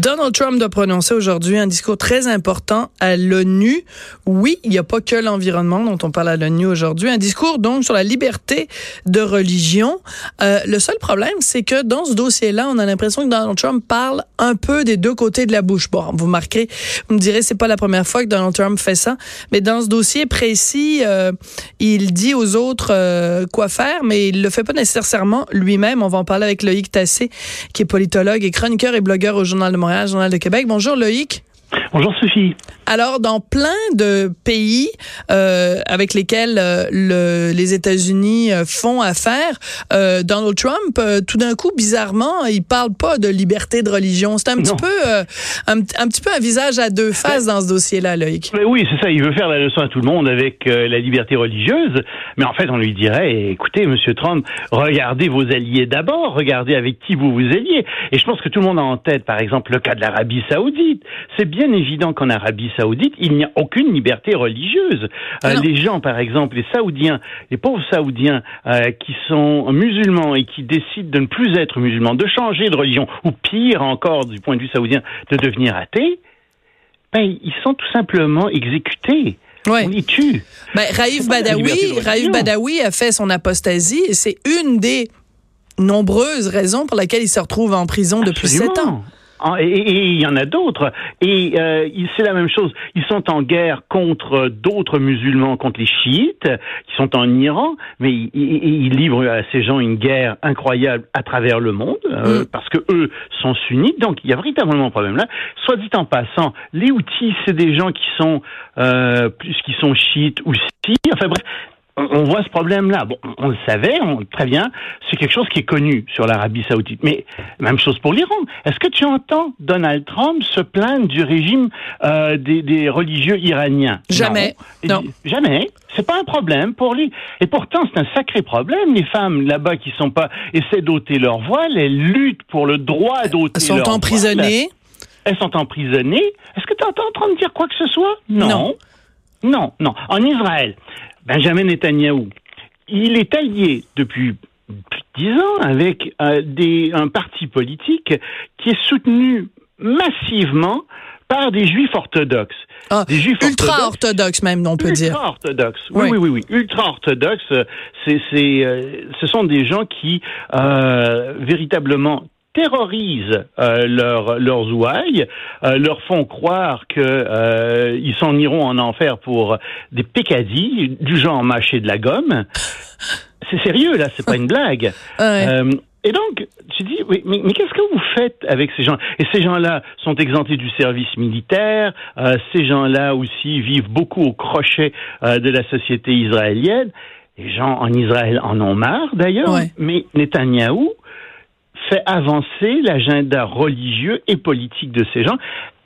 Donald Trump doit prononcer aujourd'hui un discours très important à l'ONU. Oui, il n'y a pas que l'environnement dont on parle à l'ONU aujourd'hui. Un discours donc sur la liberté de religion. Euh, le seul problème, c'est que dans ce dossier-là, on a l'impression que Donald Trump parle un peu des deux côtés de la bouche. Bon, vous marquerez, vous me direz, c'est pas la première fois que Donald Trump fait ça, mais dans ce dossier précis, euh, il dit aux autres euh, quoi faire, mais il le fait pas nécessairement lui-même. On va en parler avec Loïc Tassé, qui est politologue et chroniqueur et blogueur au Journal Montréal, Journal de Québec. Bonjour Loïc. Bonjour Sophie. Alors, dans plein de pays euh, avec lesquels euh, le, les États-Unis euh, font affaire, euh, Donald Trump, euh, tout d'un coup, bizarrement, il parle pas de liberté de religion. C'est un petit peu, euh, un, un petit peu un visage à deux faces dans ce dossier-là, Loïc. Mais oui, c'est ça, il veut faire la leçon à tout le monde avec euh, la liberté religieuse, mais en fait, on lui dirait, écoutez, Monsieur Trump, regardez vos alliés d'abord, regardez avec qui vous vous alliez. Et je pense que tout le monde a en tête, par exemple, le cas de l'Arabie saoudite. C'est bien évident qu'en Arabie saoudite, il n'y a aucune liberté religieuse. Euh, les gens, par exemple, les Saoudiens, les pauvres Saoudiens euh, qui sont musulmans et qui décident de ne plus être musulmans, de changer de religion, ou pire encore, du point de vue saoudien, de devenir athées, ben, ils sont tout simplement exécutés. Ouais. On les tue. Ben, liberté Badawi. Raïf Badawi a fait son apostasie et c'est une des nombreuses raisons pour lesquelles il se retrouve en prison depuis sept ans. Ah, Et il y en a d'autres. Et euh, c'est la même chose. Ils sont en guerre contre d'autres musulmans, contre les chiites, qui sont en Iran, mais ils, ils- ils livrent à ces gens une guerre incroyable à travers le monde, euh, Mm. parce que eux sont sunnites. Donc il y a véritablement un problème là. Soit dit en passant, les outils, c'est des gens qui sont euh, plus qui sont chiites ou si. Enfin bref. On voit ce problème-là. Bon, on le savait, on, très bien. C'est quelque chose qui est connu sur l'Arabie Saoudite. Mais même chose pour l'Iran. Est-ce que tu entends Donald Trump se plaindre du régime euh, des, des religieux iraniens? Jamais. Non. Non. Jamais. C'est pas un problème pour lui. Et pourtant, c'est un sacré problème. Les femmes là-bas qui sont pas essaient d'ôter leur voile, elles luttent pour le droit d'ôter Elles sont leur voile. emprisonnées. Elles sont emprisonnées. Est-ce que tu entends en train de dire quoi que ce soit? Non. Non, non. En Israël, Benjamin Netanyahou, il est allié depuis plus de dix ans avec euh, des, un parti politique qui est soutenu massivement par des juifs orthodoxes. Ah, des juifs ultra orthodoxe même, on peut dire. Ultra orthodoxe. Oui, Oui. oui, oui. Ultra orthodoxe. C'est, c'est, euh, ce sont des gens qui euh, véritablement terrorisent euh, leurs leurs ouailles, euh, leur font croire que euh, ils s'en iront en enfer pour des pécadilles du genre mâcher de la gomme. C'est sérieux là, c'est pas une blague. Ouais. Euh, et donc, tu dis, oui, mais, mais qu'est-ce que vous faites avec ces gens? Et ces gens-là sont exemptés du service militaire. euh, ces gens-là aussi vivent beaucoup au crochet euh, de la société israélienne. Les gens en Israël en ont marre, d'ailleurs. Ouais. Mais Netanyahou fait avancer l'agenda religieux et politique de ces gens.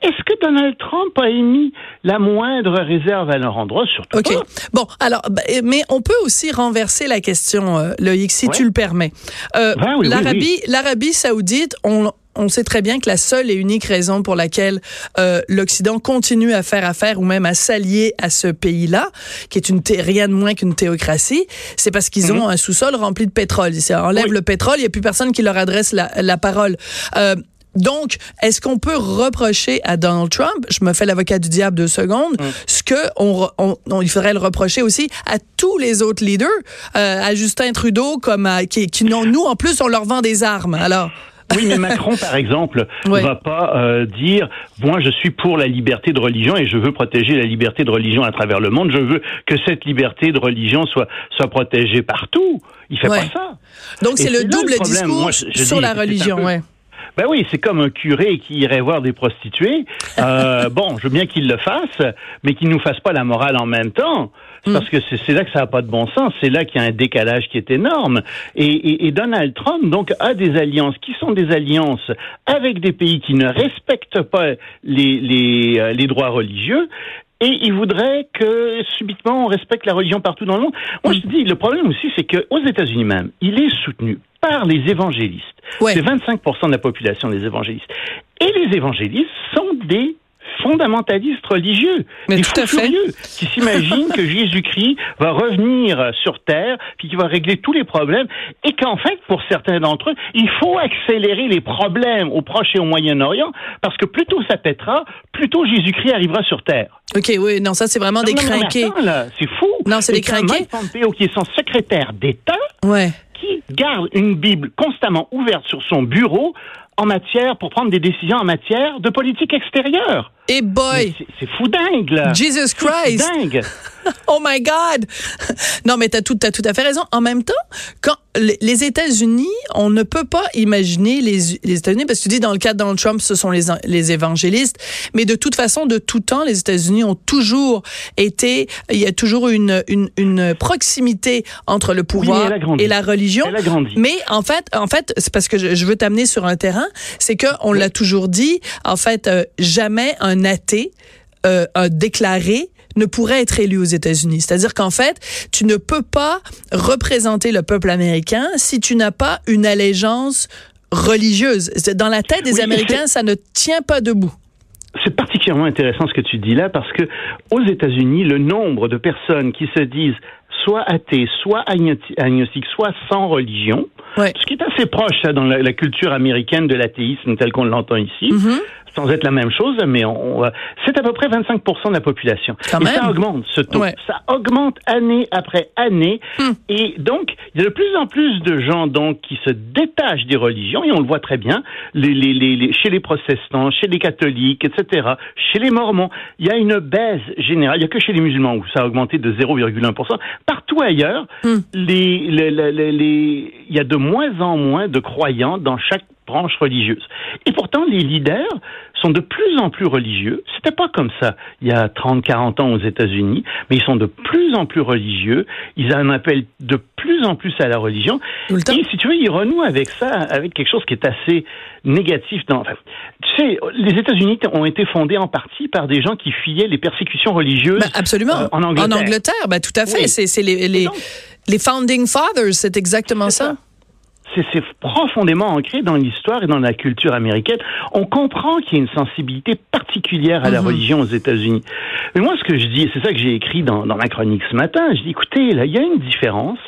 Est-ce que Donald Trump a émis la moindre réserve à leur endroit Surtout OK. pas? Bon, alors, ben, mais on peut aussi renverser la question, euh, Loïc, si Ouais. tu le permets. Euh, Ben oui, oui, L'Arabie, l'Arabie saoudite, on, on sait très bien que la seule et unique raison pour laquelle euh, l'Occident continue à faire affaire ou même à s'allier à ce pays-là, qui est une thé- rien de moins qu'une théocratie, c'est parce qu'ils ont un sous-sol rempli de pétrole. Ils enlèvent Mhm. Oui. le pétrole, il n'y a plus personne qui leur adresse la, la parole. Euh, donc, est-ce qu'on peut reprocher à Donald Trump, je me fais l'avocat du diable deux secondes, ce que on, on- on- il faudrait le reprocher aussi à tous les autres leaders, euh, à Justin Trudeau, comme à, qui, qui nous en plus on leur vend des armes. Alors, Oui, mais Macron, par exemple, Ouais. va pas euh, dire moi je suis pour la liberté de religion et je veux protéger la liberté de religion à travers le monde. Je veux que cette liberté de religion soit soit protégée partout. Il fait Ouais. pas ça. donc c'est le double le discours Moi, je- je sur dis, la religion. peu- Ouais. Ben oui, c'est comme un curé qui irait voir des prostituées. Euh, bon, je veux bien qu'il le fasse, mais qu'il nous fasse pas la morale en même temps. Hmm. Parce que c'est là que ça n'a pas de bon sens. C'est là qu'il y a un décalage qui est énorme. Et, et- et Donald Trump, donc, a des alliances qui sont des alliances avec des pays qui ne respectent pas les, les, euh, les droits religieux. Et il voudrait que subitement on respecte la religion partout dans le monde. Moi, je te dis, le problème aussi, c'est qu'aux États-Unis même, il est soutenu par les évangélistes. Ouais. C'est 25% de la population des évangélistes. Et les évangélistes sont des fondamentalistes religieux, Mais des tout à fait. qui s'imaginent que Jésus-Christ va revenir sur terre, puis qu'il va régler tous les problèmes, et qu'en fait, pour certains d'entre eux, il faut accélérer les problèmes au Proche et au Moyen-Orient, parce que plus tôt ça pètera, plus tôt Jésus-Christ arrivera sur terre. OK, oui, non, ça, c'est vraiment des Non, non, crinqués. attends, là, c'est fou. Non, c'est des crinqués. Pompeo, qui est son secrétaire d'État, Ouais. qui garde une Bible constamment ouverte sur son bureau en matière, pour prendre des décisions en matière de politique extérieure. Et boy, c'est- fou dingue, là. Jesus Christ. dingue. Oh my God! Non, mais t'as tout, t'as tout à fait raison. En même temps, quand les États-Unis, on ne peut pas imaginer les, les États-Unis, parce que tu dis dans le cas de Donald Trump, ce sont les, les évangélistes, mais de toute façon, de tout temps, les États-Unis ont toujours été, il y a toujours une, une, une proximité entre le pouvoir et la religion. Elle a grandi. Mais en fait, en fait, c'est parce que je, je veux t'amener sur un terrain, c'est que on l'a toujours dit. En fait, euh, jamais un athée euh, a déclaré ne pourrait être élu aux États-Unis. C'est-à-dire qu'en fait, tu ne peux pas représenter le peuple américain si tu n'as pas une allégeance religieuse. Dans la tête des Oui, Américains, ça ne tient pas debout. C'est particulièrement intéressant ce que tu dis là parce que aux États-Unis, le nombre de personnes qui se disent soit athées, soit agnostiques, soit sans religion, Ouais. ce qui est assez proche ça, dans la, la culture américaine de l'athéisme tel qu'on l'entend ici, Mhm. sans être la même chose, mais on, on- c'est à peu près 25% de la population. Quand et même. ça augmente ce taux. Ouais. Ça augmente année après année. Hmm. Et donc, il y a de plus en plus de gens donc qui se détachent des religions, et on le voit très bien, les, les, les, les- chez les protestants, chez les catholiques, etc., chez les mormons. Il y a une baisse générale. Il n'y a que chez les musulmans où ça a augmenté de 0,1%. Partout ailleurs, Hmm. les- il y a de moins en moins de croyants dans chaque branche religieuse. Et pourtant, les leaders sont de plus en plus religieux. C'était pas comme ça il y a 30, 40 ans aux États-Unis, mais ils sont de plus en plus religieux. Ils en appellent de plus en plus à la religion. Tout. Et si tu veux, ils renouent avec ça, avec quelque chose qui est assez négatif. Dans, enfin, tu sais, les États-Unis ont été fondés en partie par des gens qui fuyaient les persécutions religieuses. Ben, absolument. euh, en Angleterre. ben, tout à fait. Oui. C'est les, les, donc- les founding fathers, c'est exactement ça. C'est c'est profondément ancré dans l'histoire et dans la culture américaine. On comprend qu'il y a une sensibilité particulière à la Mhm. religion aux États-Unis. Mais moi, ce que je dis, c'est ça que j'ai écrit dans, dans ma chronique ce matin, je dis, écoutez, là, il y a une différence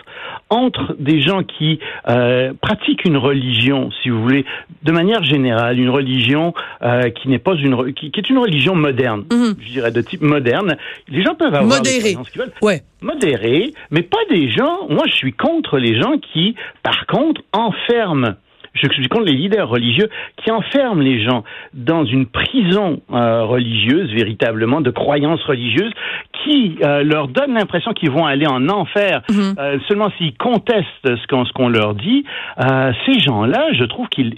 entre des gens qui euh, pratiquent une religion, si vous voulez, de manière générale, une religion euh, qui n'est pas une qui, qui est une religion moderne, Mhm. je dirais de type moderne. Les gens peuvent avoir des Modéré. qu'ils veulent Ouais. modérés, mais pas des gens. Moi, je suis contre les gens qui, par contre, enferment. Je suis contre les leaders religieux qui enferment les gens dans une prison euh, religieuse, véritablement, de croyances religieuses, qui euh, leur donnent l'impression qu'ils vont aller en enfer Mhm. euh, seulement s'ils contestent ce qu'on leur dit. Ces gens-là, je trouve qu'ils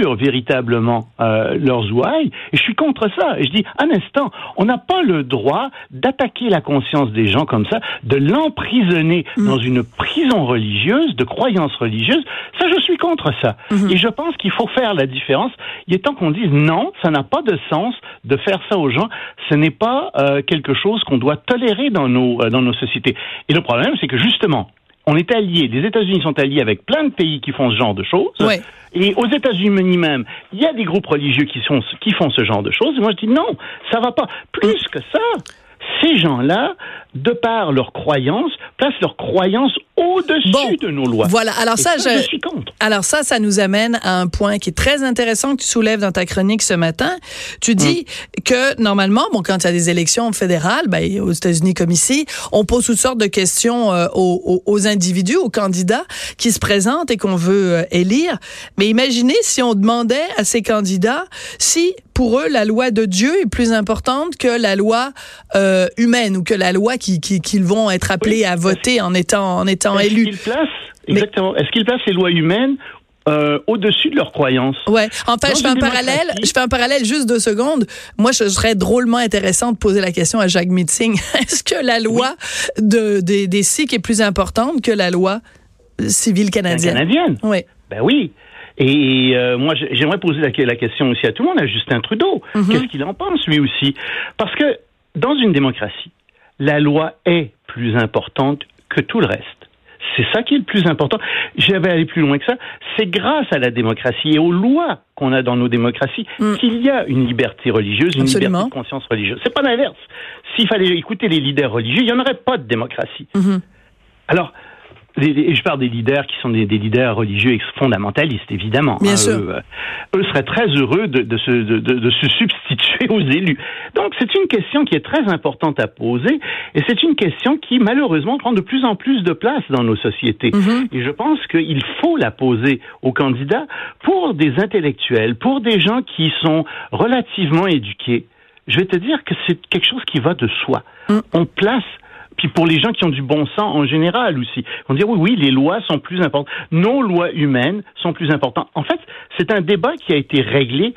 véritablement euh, leurs ouailles, et je suis contre ça. Et je dis, un instant, on n'a pas le droit d'attaquer la conscience des gens comme ça, de l'emprisonner dans une prison religieuse, de croyances religieuses. Ça, je suis contre ça. Et je pense qu'il faut faire la différence. Il est temps qu'on dise non, ça n'a pas de sens de faire ça aux gens. Ce n'est pas euh, quelque chose qu'on doit tolérer dans nos, euh, dans nos sociétés. Et le problème, c'est que justement, on est alliés, les États-Unis sont alliés avec plein de pays qui font ce genre de choses. Ouais. Et aux États-Unis même, il y a des groupes religieux qui, sont, qui font ce genre de choses. Et moi, je dis non, ça va pas. Plus que ça, ces gens-là, de par leurs croyances, placent leurs croyances au-dessus Bon. de nos lois. Voilà. Alors ça, ça, je, je suis contre. Alors ça, ça nous amène à un point qui est très intéressant que tu soulèves dans ta chronique ce matin. Tu dis que normalement, bon, quand il y a des élections fédérales, ben, aux États-Unis comme ici, on pose toutes sortes de questions euh, aux, aux- aux individus, aux candidats qui se présentent et qu'on veut euh, élire. Mais imaginez si on demandait à ces candidats si pour eux la loi de Dieu est plus importante que la loi euh, humaine ou que la loi qui- qui- qu'ils vont être appelés Oui, à voter en étant en étant Est-ce élus. exactement, est-ce qu'ils placent les lois humaines euh, au-dessus de leurs croyances? Ouais. En fait, Dans je fais un parallèle. Je fais un parallèle juste deux secondes. Moi, je serais drôlement intéressant de poser la question à Jacques Meeting. Est-ce que la loi de, des, des Sikhs est plus importante que la loi civile canadienne? Canadienne. Oui. Ben oui. Et euh, moi, j'ai- j'aimerais poser la, la question aussi à tout le monde, à Justin Trudeau. Mhm. Qu'est-ce qu'il en pense, lui aussi? Parce que dans une démocratie, la loi est plus importante que tout le reste. C'est ça qui est le plus important. J'avais allé plus loin que ça. C'est grâce à la démocratie et aux lois qu'on a dans nos démocraties Mm. qu'il y a une liberté religieuse, une Absolument. liberté de conscience religieuse. C'est pas l'inverse. S'il fallait écouter les leaders religieux, il n'y en aurait pas de démocratie. Mhm. Alors, les- je parle des leaders qui sont des, des leaders religieux fondamentalistes, évidemment. Bien hein, sûr. Eux, euh, eux seraient très heureux de, de se, de, de- se substituer aux élus. Donc, c'est une question qui est très importante à poser, et c'est une question qui, malheureusement, prend de plus en plus de place dans nos sociétés. Mhm. Et je pense qu'il faut la poser aux candidats pour des intellectuels, pour des gens qui sont relativement éduqués. Je vais te dire que c'est quelque chose qui va de soi. Mm. On place puis pour les gens qui ont du bon sens en général aussi, on dit oui, oui, les lois sont plus importantes. Nos lois humaines sont plus importantes. En fait, c'est un débat qui a été réglé,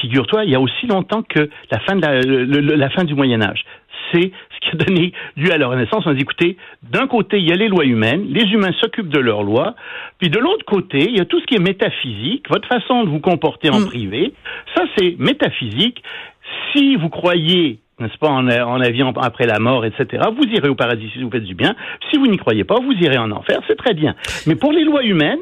figure-toi, il y a aussi longtemps que la fin, de la, le- le- la fin du Moyen Âge. C'est ce qui a donné lieu à la Renaissance. On a dit, écoutez, d'un côté, il y a les lois humaines, les humains s'occupent de leurs lois, puis de l'autre côté, il y a tout ce qui est métaphysique, votre façon de vous comporter en Mm. privé. Ça, c'est métaphysique. Si vous croyez n'est-ce pas, en, en la vie en- après la mort, etc. Vous irez au paradis si vous faites du bien. Si vous n'y croyez pas, vous irez en enfer. C'est très bien. Mais pour les lois humaines,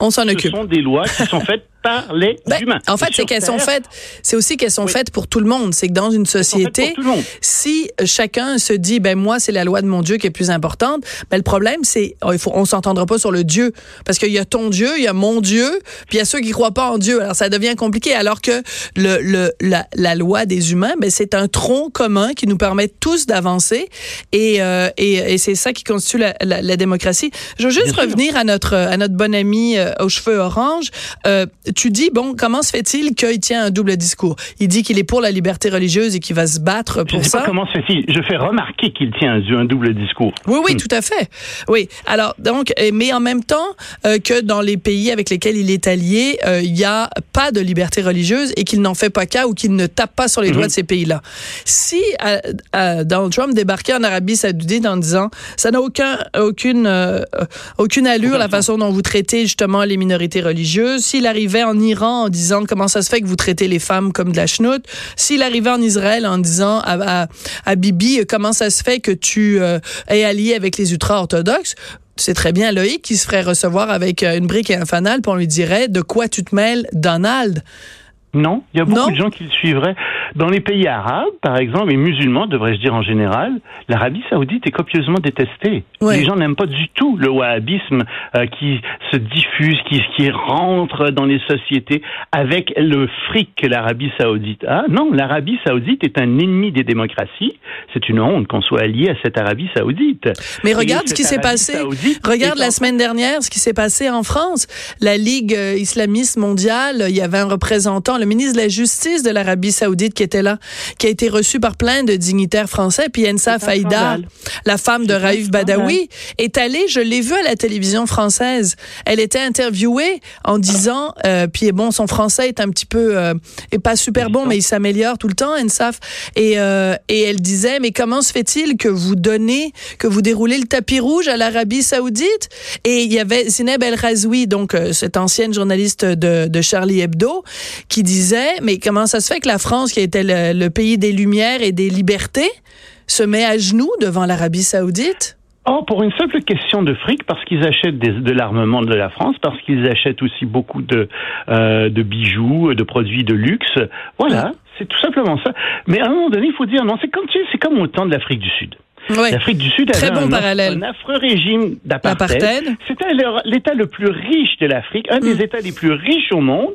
On s'en ce occupe. sont des lois qui sont faites par les Ben, humains. en fait, c'est qu'elles sont faites. C'est aussi qu'elles sont Oui. faites pour tout le monde. C'est que dans une société, si chacun se dit, ben moi, c'est la loi de mon Dieu qui est plus importante, ben le problème, c'est, oh, il faut, on s'entendra pas sur le Dieu, parce qu'il y a ton Dieu, il y a mon Dieu, puis il y a ceux qui croient pas en Dieu. Alors ça devient compliqué. Alors que le, le la, la loi des humains, ben c'est un tronc commun qui nous permet tous d'avancer, et euh, et, et c'est ça qui constitue la, la, la démocratie. Je veux juste Bien sûr. revenir à notre à notre bon ami euh, aux cheveux orange. Euh, tu dis bon, comment se fait-il qu'il tient un double discours? Il dit qu'il est pour la liberté religieuse et qu'il va se battre Je pour ne sais ça. pas comment se fait-il. Je fais remarquer qu'il tient un, double discours. Oui, oui, Hmm. tout à fait. Oui. Alors, donc, euh, mais en même temps euh, que dans les pays avec lesquels il est allié, euh, il n'y a pas de liberté religieuse et qu'il n'en fait pas cas ou qu'il ne tape pas sur les doigts de ces pays-là. Si euh, euh, Donald Trump débarquait en Arabie Saoudite en disant ça n'a aucun, aucune, euh, euh, aucune allure la façon dont vous traitez justement les minorités religieuses, s'il arrivait en Iran en disant comment ça se fait que vous traitez les femmes comme de la chenoute, s'il arrivait en Israël en disant à, à, Bibi comment ça se fait que tu euh, es allié avec les ultra-orthodoxes, c'est très bien Loïc qui se ferait recevoir avec euh, une brique et un fanal, puis on lui dirait de quoi tu te mêles, Donald? Non, il y a beaucoup Non. de gens qui le suivraient. Dans les pays arabes, par exemple, et musulmans, devrais-je dire en général, l'Arabie saoudite est copieusement détestée. Ouais. Les gens n'aiment pas du tout le wahhabisme euh, qui se diffuse, qui, qui rentre dans les sociétés avec le fric que l'Arabie saoudite a. Non, l'Arabie saoudite est un ennemi des démocraties. C'est une honte qu'on soit allié à cette Arabie saoudite. Mais regarde ce qui s'est passé. saoudite Regarde la en semaine dernière ce qui s'est passé en France. La Ligue euh, islamiste mondiale, il y avait un représentant, le ministre de la Justice de l'Arabie saoudite qui était là, qui a été reçu par plein de dignitaires français. Puis Ensa Faïda, la femme de Raif. Badawi, est allée, je l'ai vue à la télévision française. Elle était interviewée en disant, euh, puis bon, son français est un petit peu, euh, est pas super bon, mais il s'améliore tout le temps, Ensaf. Et, euh, et elle disait, mais comment se fait-il que vous donnez, que vous déroulez le tapis rouge à l'Arabie Saoudite? Et il y avait Zineb El Razoui, donc euh, cette ancienne journaliste de, de Charlie Hebdo, qui disait, mais comment ça se fait que la France, qui était le, le pays des lumières et des libertés, se met à genoux devant l'Arabie Saoudite? Oh, pour une simple question de fric, parce qu'ils achètent des- de l'armement de la France, parce qu'ils achètent aussi beaucoup de, euh, de bijoux, de produits de luxe. Voilà, c'est tout simplement ça. Mais à un moment donné, il faut dire non, c'est comme, tu sais, c'est comme au temps de l'Afrique du Sud. Ouais. L'Afrique du Sud Très avait bon un, parallèle. un affreux régime d'apartheid. C'était l'État le plus riche de l'Afrique, un des Mm. États les plus riches au monde.